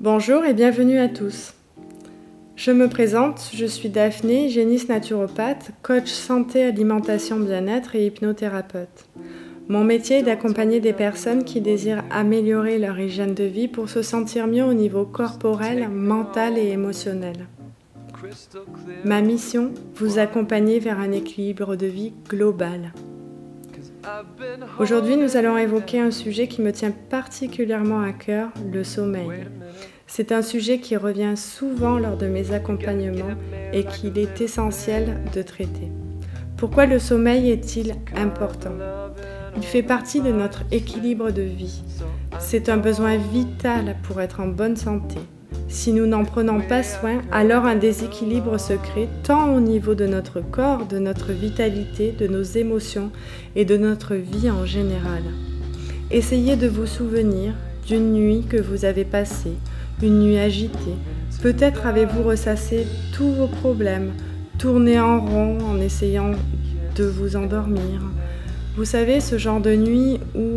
Bonjour et bienvenue à tous. Je me présente, je suis Daphné, géniste naturopathe, coach santé, alimentation, bien-être et hypnothérapeute. Mon métier est d'accompagner des personnes qui désirent améliorer leur hygiène de vie pour se sentir mieux au niveau corporel, mental et émotionnel. Ma mission, vous accompagner vers un équilibre de vie global. Aujourd'hui, nous allons évoquer un sujet qui me tient particulièrement à cœur, le sommeil. C'est un sujet qui revient souvent lors de mes accompagnements et qu'il est essentiel de traiter. Pourquoi le sommeil est-il important? Il fait partie de notre équilibre de vie. C'est un besoin vital pour être en bonne santé. Si nous n'en prenons pas soin, alors un déséquilibre se crée tant au niveau de notre corps, de notre vitalité, de nos émotions et de notre vie en général. Essayez de vous souvenir d'une nuit que vous avez passée, une nuit agitée. Peut-être avez-vous ressassé tous vos problèmes, tourné en rond en essayant de vous endormir. Vous savez, ce genre de nuit où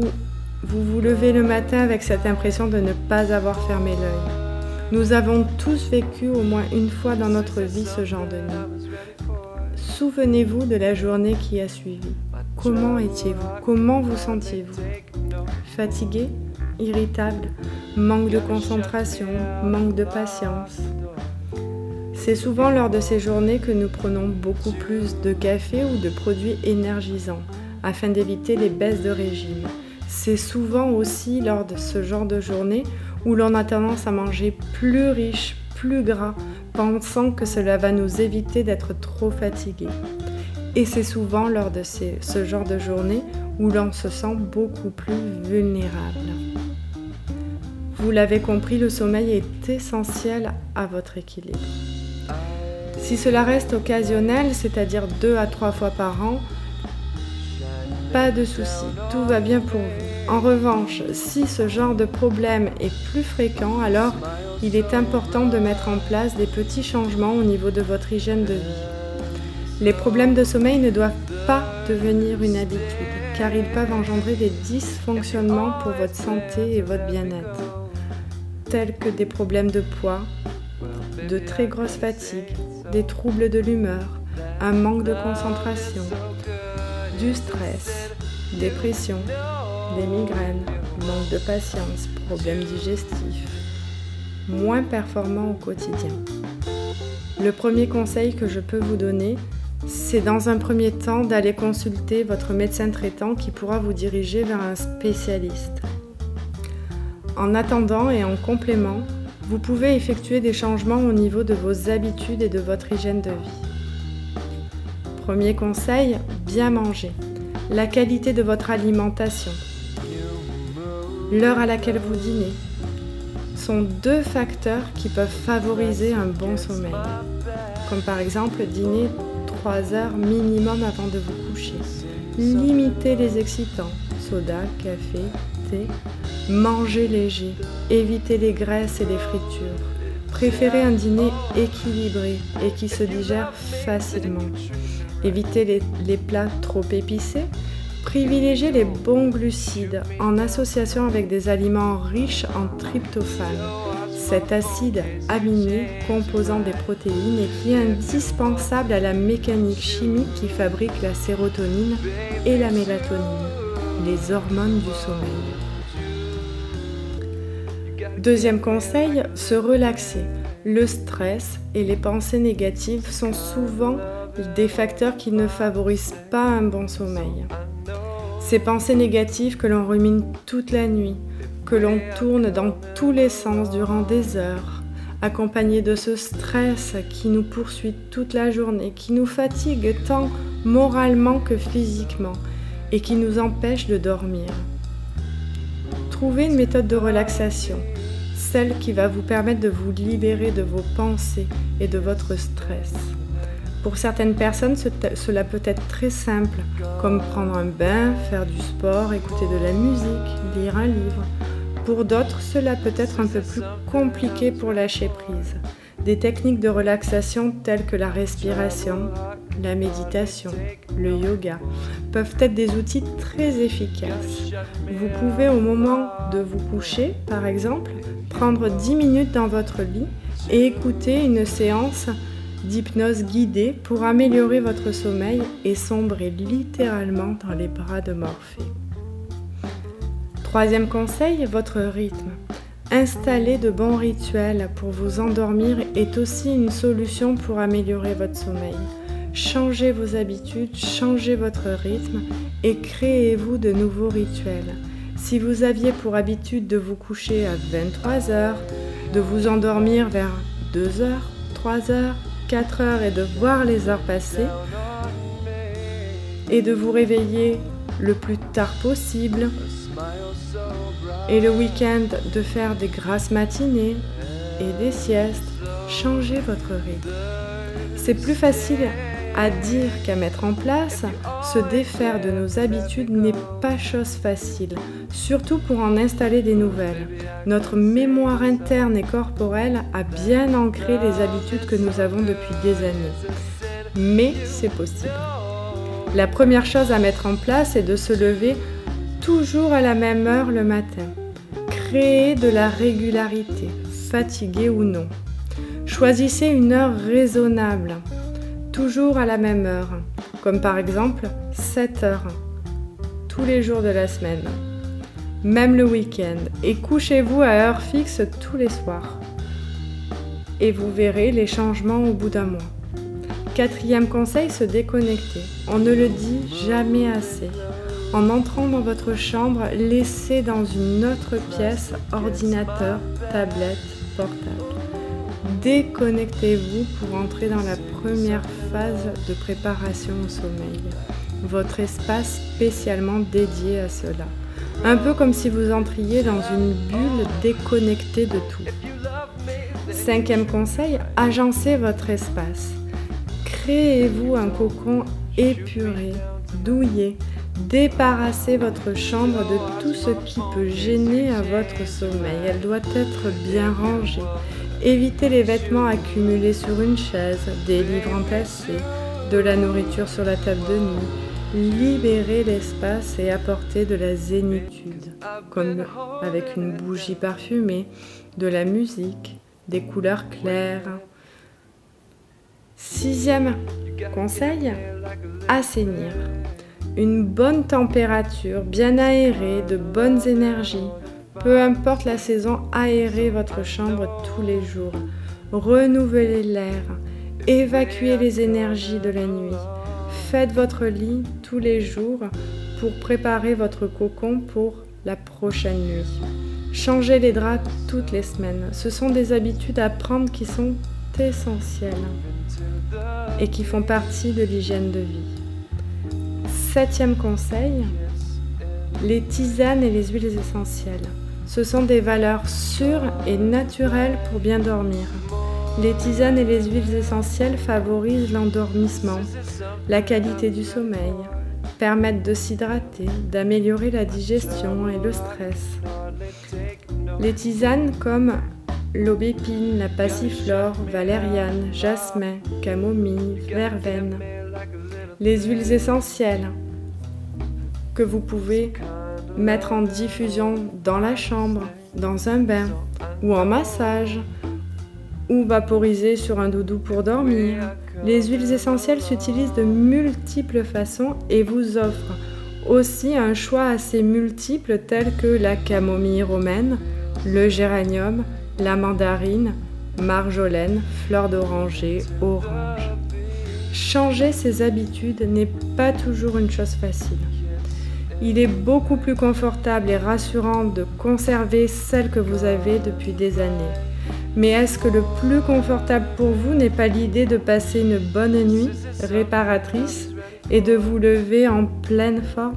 vous vous levez le matin avec cette impression de ne pas avoir fermé l'œil. Nous avons tous vécu au moins une fois dans notre vie ce genre de nuit. Souvenez-vous de la journée qui a suivi. Comment étiez-vous? Comment vous sentiez-vous? Fatigué? Irritable? Manque de concentration? Manque de patience? C'est souvent lors de ces journées que nous prenons beaucoup plus de café ou de produits énergisants afin d'éviter les baisses de régime. C'est souvent aussi lors de ce genre de journée où l'on a tendance à manger plus riche, plus gras, pensant que cela va nous éviter d'être trop fatigué. Et c'est souvent lors de ce genre de journée où l'on se sent beaucoup plus vulnérable. Vous l'avez compris, le sommeil est essentiel à votre équilibre. Si cela reste occasionnel, c'est-à-dire deux à trois fois par an, pas de souci, tout va bien pour vous. En revanche, si ce genre de problème est plus fréquent, alors il est important de mettre en place des petits changements au niveau de votre hygiène de vie. Les problèmes de sommeil ne doivent pas devenir une habitude, car ils peuvent engendrer des dysfonctionnements pour votre santé et votre bien-être, tels que des problèmes de poids, de très grosse fatigue, des troubles de l'humeur, un manque de concentration, du stress, dépression, des migraines, manque de patience, problèmes digestifs, moins performants au quotidien. Le premier conseil que je peux vous donner, c'est dans un premier temps d'aller consulter votre médecin traitant qui pourra vous diriger vers un spécialiste. En attendant et en complément, vous pouvez effectuer des changements au niveau de vos habitudes et de votre hygiène de vie. Premier conseil, bien manger. La qualité de votre alimentation. L'heure à laquelle vous dînez. Sont deux facteurs qui peuvent favoriser un bon sommeil, comme par exemple dîner 3 heures minimum avant de vous coucher, limiter les excitants, soda, café, thé, manger léger, éviter les graisses et les fritures, préférer un dîner équilibré et qui se digère facilement, éviter les, plats trop épicés, Privilégiez les bons glucides en association avec des aliments riches en tryptophane, cet acide aminé composant des protéines et qui est indispensable à la mécanique chimique qui fabrique la sérotonine et la mélatonine, les hormones du sommeil. Deuxième conseil, se relaxer. Le stress et les pensées négatives sont souvent des facteurs qui ne favorisent pas un bon sommeil. Ces pensées négatives que l'on rumine toute la nuit, que l'on tourne dans tous les sens durant des heures, accompagnées de ce stress qui nous poursuit toute la journée, qui nous fatigue tant moralement que physiquement et qui nous empêche de dormir. Trouvez une méthode de relaxation, celle qui va vous permettre de vous libérer de vos pensées et de votre stress. Pour certaines personnes, cela peut être très simple, comme prendre un bain, faire du sport, écouter de la musique, lire un livre. Pour d'autres, cela peut être un peu plus compliqué pour lâcher prise. Des techniques de relaxation telles que la respiration, la méditation, le yoga peuvent être des outils très efficaces. Vous pouvez au moment de vous coucher, par exemple, prendre 10 minutes dans votre lit et écouter une séance d'hypnose guidée pour améliorer votre sommeil et sombrer littéralement dans les bras de Morphée. Troisième conseil, votre rythme. Installer de bons rituels pour vous endormir est aussi une solution pour améliorer votre sommeil. Changez vos habitudes, changez votre rythme et créez-vous de nouveaux rituels. Si vous aviez pour habitude de vous coucher à 23 heures, de vous endormir vers 2 heures, 3 heures, 4 heures et de voir les heures passer, et de vous réveiller le plus tard possible, et le week-end de faire des grasses matinées et des siestes, changez votre rythme. C'est plus facile à dire qu'à mettre en place, se défaire de nos habitudes n'est pas chose facile, surtout pour en installer des nouvelles. Notre mémoire interne et corporelle a bien ancré les habitudes que nous avons depuis des années. Mais c'est possible. La première chose à mettre en place est de se lever toujours à la même heure le matin. Créer de la régularité, fatigué ou non. Choisissez une heure raisonnable toujours à la même heure, comme par exemple 7 heures, tous les jours de la semaine, même le week-end, et couchez-vous à heure fixe tous les soirs. Et vous verrez les changements au bout d'un mois. Quatrième conseil, se déconnecter. On ne le dit jamais assez. En entrant dans votre chambre, laissez dans une autre pièce ordinateur, tablette, portable. Déconnectez-vous pour entrer dans la première phase de préparation au sommeil, votre espace spécialement dédié à cela. Un peu comme si vous entriez dans une bulle déconnectée de tout. Cinquième conseil, agencez votre espace. Créez-vous un cocon épuré, douillet. Débarrassez votre chambre de tout ce qui peut gêner à votre sommeil. Elle doit être bien rangée. Évitez les vêtements accumulés sur une chaise, des livres entassés, de la nourriture sur la table de nuit. Libérez l'espace et apportez de la zénitude, comme avec une bougie parfumée, de la musique, des couleurs claires. Sixième conseil, assainir. Une bonne température, bien aérée, de bonnes énergies peu importe la saison, aérez votre chambre tous les jours. Renouvelez l'air. Évacuez les énergies de la nuit. Faites votre lit tous les jours pour préparer votre cocon pour la prochaine nuit. Changez les draps toutes les semaines. Ce sont des habitudes à prendre qui sont essentielles et qui font partie de l'hygiène de vie. Septième conseil, les tisanes et les huiles essentielles. Ce sont des valeurs sûres et naturelles pour bien dormir. Les tisanes et les huiles essentielles favorisent l'endormissement, la qualité du sommeil, permettent de s'hydrater, d'améliorer la digestion et le stress. Les tisanes comme l'aubépine, la passiflore, valériane, jasmin, camomille, verveine. Les huiles essentielles que vous pouvez mettre en diffusion dans la chambre, dans un bain ou en massage ou vaporiser sur un doudou pour dormir. Les huiles essentielles s'utilisent de multiples façons et vous offrent aussi un choix assez multiple tel que la camomille romaine, le géranium, la mandarine, marjolaine, fleur d'oranger, orange. Changer ses habitudes n'est pas toujours une chose facile. Il est beaucoup plus confortable et rassurant de conserver celle que vous avez depuis des années. Mais est-ce que le plus confortable pour vous n'est pas l'idée de passer une bonne nuit réparatrice et de vous lever en pleine forme?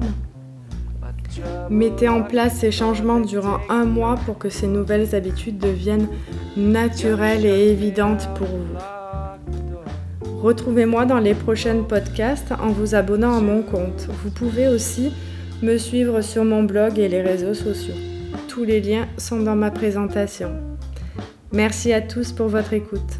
Mettez en place ces changements durant un mois pour que ces nouvelles habitudes deviennent naturelles et évidentes pour vous. Retrouvez-moi dans les prochains podcasts en vous abonnant à mon compte. Vous pouvez aussi me suivre sur mon blog et les réseaux sociaux. Tous les liens sont dans ma présentation. Merci à tous pour votre écoute.